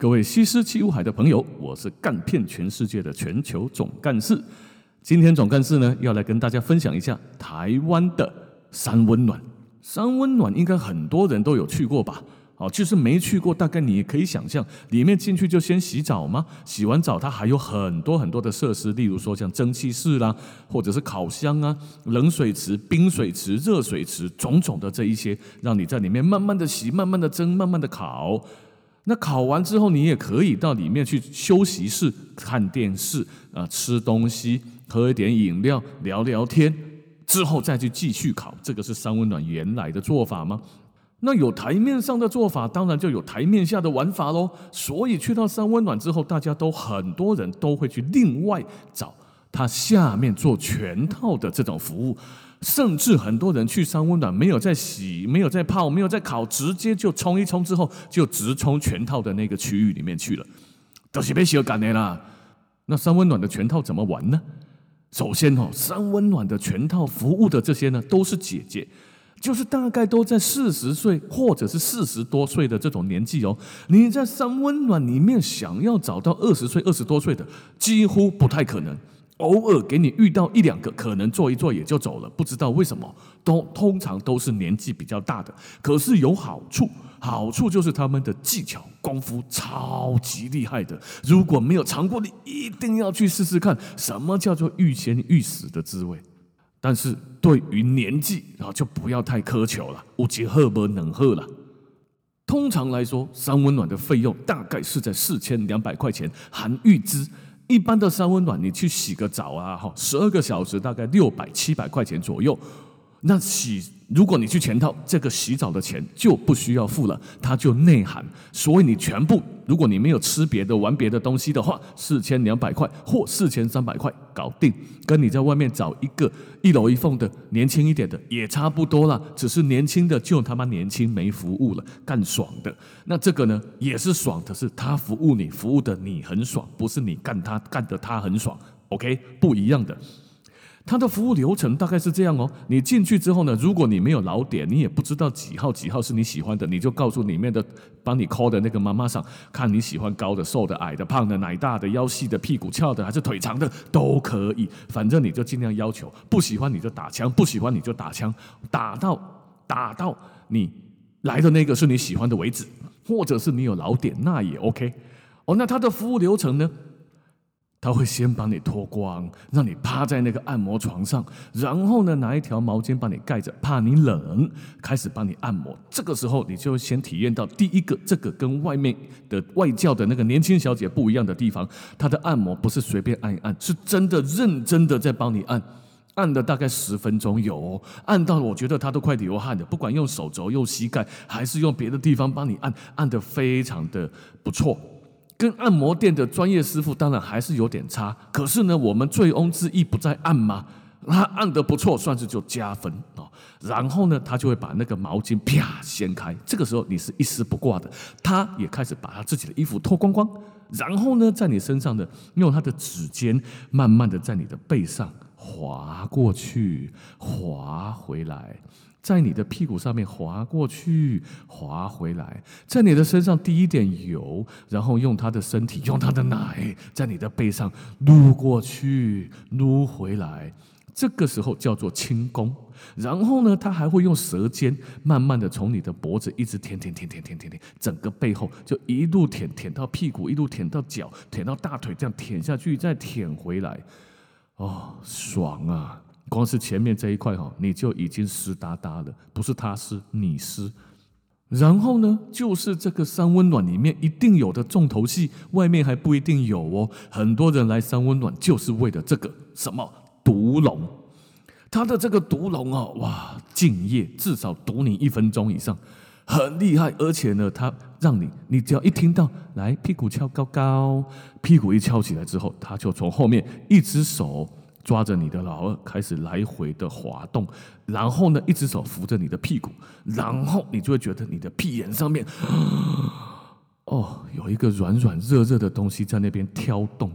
各位西施七五海的朋友，我是干遍全世界的全球总干事。今天总干事呢要来跟大家分享一下台湾的三温暖。三温暖应该很多人都有去过吧？哦，就是没去过，大概你也可以想象，里面进去就先洗澡吗？洗完澡它还有很多很多的设施，例如说像蒸汽室啦，或者是烤箱啊、冷水池、冰水池、热水池，种种的这一些，让你在里面慢慢的洗、慢慢的蒸、慢慢的烤。那烤完之后，你也可以到里面去休息室看电视啊，吃东西，喝一点饮料，聊聊天，之后再去继续烤。这个是三温暖原来的做法吗？那有台面上的做法，当然就有台面下的玩法喽。所以去到三温暖之后，大家都很多人都会去另外找他下面做全套的这种服务，甚至很多人去三温暖没有在洗、没有在泡、没有在烤，直接就冲一冲之后就直冲全套的那个区域里面去了，都是被洗干的啦。那三温暖的全套怎么玩呢？首先哦，三温暖的全套服务的这些呢，都是姐姐。就是大概都在四十岁或者是四十多岁的这种年纪哦，你在三温暖里面想要找到二十岁、二十多岁的，几乎不太可能。偶尔给你遇到一两个，可能做一做也就走了，不知道为什么，都通常都是年纪比较大的。可是有好处，好处就是他们的技巧功夫超级厉害的。如果没有尝过，你一定要去试试看，什么叫做欲仙欲死的滋味。但是对于年纪，啊就不要太苛求了，无极喝不能喝了。通常来说，三温暖的费用大概是在四千两百块钱含预支。一般的三温暖，你去洗个澡啊，哈，十二个小时大概六百七百块钱左右。那洗，如果你去全套，这个洗澡的钱就不需要付了，它就内涵。所以你全部，如果你没有吃别的、玩别的东西的话，四千两百块或四千三百块搞定。跟你在外面找一个一楼一凤的年轻一点的也差不多了，只是年轻的就他妈年轻没服务了，干爽的。那这个呢也是爽的，是他服务你，服务的你很爽，不是你干他干的他很爽。OK，不一样的。它的服务流程大概是这样哦，你进去之后呢，如果你没有老点，你也不知道几号几号是你喜欢的，你就告诉里面的帮你 call 的那个妈妈桑，看你喜欢高的、瘦的、矮的、胖的、奶大的、腰细的、屁股翘的还是腿长的都可以，反正你就尽量要求。不喜欢你就打枪，不喜欢你就打枪，打到打到你来的那个是你喜欢的为止，或者是你有老点那也 OK。哦，那它的服务流程呢？他会先把你脱光，让你趴在那个按摩床上，然后呢拿一条毛巾把你盖着，怕你冷，开始帮你按摩。这个时候，你就先体验到第一个，这个跟外面的外教的那个年轻小姐不一样的地方。她的按摩不是随便按一按，是真的认真的在帮你按，按了大概十分钟有，按到我觉得她都快流汗了。不管用手肘、用膝盖，还是用别的地方帮你按，按得非常的不错。跟按摩店的专业师傅当然还是有点差，可是呢，我们醉翁之意不在按吗？他按得不错，算是就加分哦。然后呢，他就会把那个毛巾啪掀开，这个时候你是一丝不挂的，他也开始把他自己的衣服脱光光，然后呢，在你身上的用他的指尖慢慢的在你的背上滑过去，滑回来。在你的屁股上面滑过去，滑回来，在你的身上滴一点油，然后用他的身体，用他的奶，在你的背上撸过去，撸回来。这个时候叫做轻功。然后呢，他还会用舌尖慢慢的从你的脖子一直舔舔舔舔舔舔舔，整个背后就一路舔舔到屁股，一路舔到脚，舔到大腿，这样舔下去，再舔回来。哦，爽啊！光是前面这一块哈，你就已经湿哒哒了，不是他湿，你湿。然后呢，就是这个三温暖里面一定有的重头戏，外面还不一定有哦。很多人来三温暖就是为了这个什么毒龙，他的这个毒龙哦，哇，敬业至少毒你一分钟以上，很厉害。而且呢，他让你，你只要一听到来屁股翘高高，屁股一翘起来之后，他就从后面一只手。抓着你的老二开始来回的滑动，然后呢，一只手扶着你的屁股，然后你就会觉得你的屁眼上面，哦，有一个软软热热的东西在那边挑动。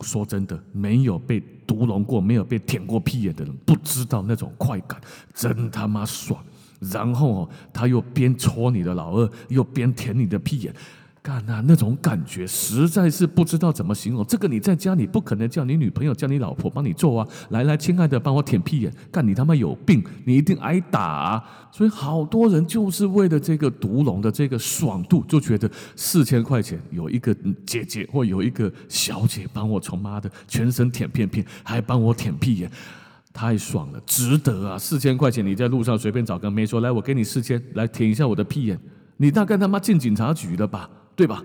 说真的，没有被毒龙过、没有被舔过屁眼的人，不知道那种快感，真他妈爽。然后哦，他又边戳你的老二，又边舔你的屁眼。干啊！那种感觉实在是不知道怎么形容。这个你在家里不可能叫你女朋友、叫你老婆帮你做啊！来来，亲爱的，帮我舔屁眼。干你他妈有病！你一定挨打。所以好多人就是为了这个毒龙的这个爽度，就觉得四千块钱有一个姐姐或有一个小姐帮我从妈的全身舔片片，还帮我舔屁眼，太爽了，值得啊！四千块钱你在路上随便找个妹说来，我给你四千，来舔一下我的屁眼，你大概他妈进警察局了吧？对吧？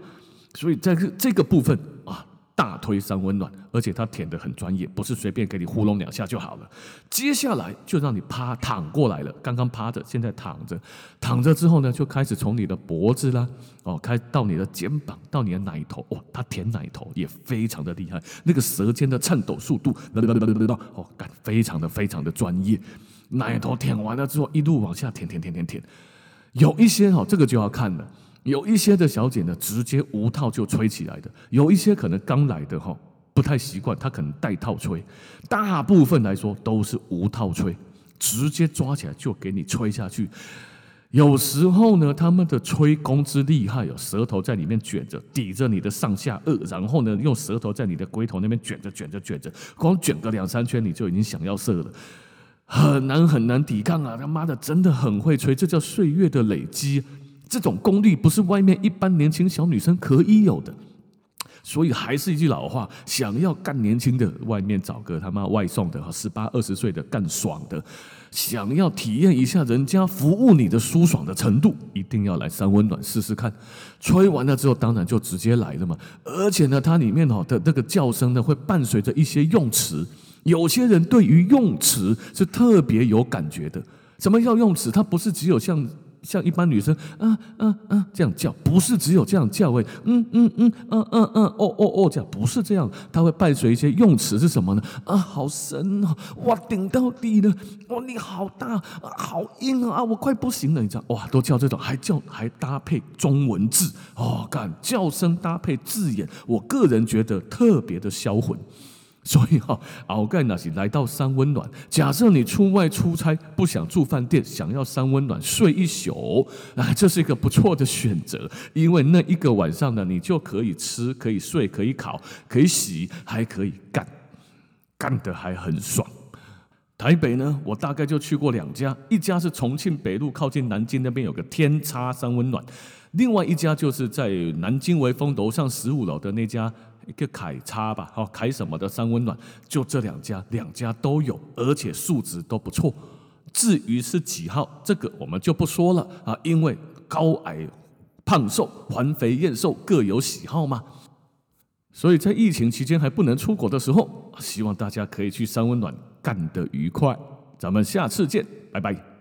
所以在这个部分啊，大推三温暖，而且他舔的很专业，不是随便给你糊弄两下就好了。接下来就让你趴躺过来了，刚刚趴着，现在躺着，躺着之后呢，就开始从你的脖子啦，哦，开到你的肩膀，到你的奶头，哇，他舔奶头也非常的厉害，那个舌尖的颤抖速度，哦，感非常的非常的专业。奶头舔完了之后，一路往下舔舔舔舔舔，有一些哈，这个就要看了。有一些的小姐呢，直接无套就吹起来的；有一些可能刚来的哈，不太习惯，她可能带套吹。大部分来说都是无套吹，直接抓起来就给你吹下去。有时候呢，他们的吹功之厉害，有舌头在里面卷着，抵着你的上下颚，然后呢，用舌头在你的龟头那边卷着、卷着、卷着，光卷个两三圈，你就已经想要射了，很难很难抵抗啊！他妈的，真的很会吹，这叫岁月的累积。这种功力不是外面一般年轻小女生可以有的，所以还是一句老话：想要干年轻的，外面找个他妈外送的，十八二十岁的干爽的；想要体验一下人家服务你的舒爽的程度，一定要来三温暖试试看。吹完了之后，当然就直接来了嘛。而且呢，它里面哦的那个叫声呢，会伴随着一些用词。有些人对于用词是特别有感觉的。什么叫用词？它不是只有像。像一般女生，啊啊啊这样叫，不是只有这样叫，哎，嗯嗯嗯嗯嗯嗯，哦哦哦，这样不是这样，它会伴随一些用词是什么呢？啊，好深哦，哇，顶到底了，哇，你好大，好硬啊，我快不行了，你知道，哇，都叫这种，还叫还搭配中文字，哦，干叫声搭配字眼，我个人觉得特别的销魂。所以哈，鳌盖那是来到三温暖。假设你出外出差不想住饭店，想要三温暖睡一宿，啊，这是一个不错的选择。因为那一个晚上呢，你就可以吃，可以睡，可以烤，可以洗，还可以干，干得还很爽。台北呢，我大概就去过两家，一家是重庆北路靠近南京那边有个天差三温暖，另外一家就是在南京维风楼上十五楼的那家。一个凯叉吧，好凯什么的三温暖，就这两家，两家都有，而且素质都不错。至于是几号，这个我们就不说了啊，因为高矮、胖瘦、环肥燕瘦各有喜好嘛。所以在疫情期间还不能出国的时候，希望大家可以去三温暖干得愉快。咱们下次见，拜拜。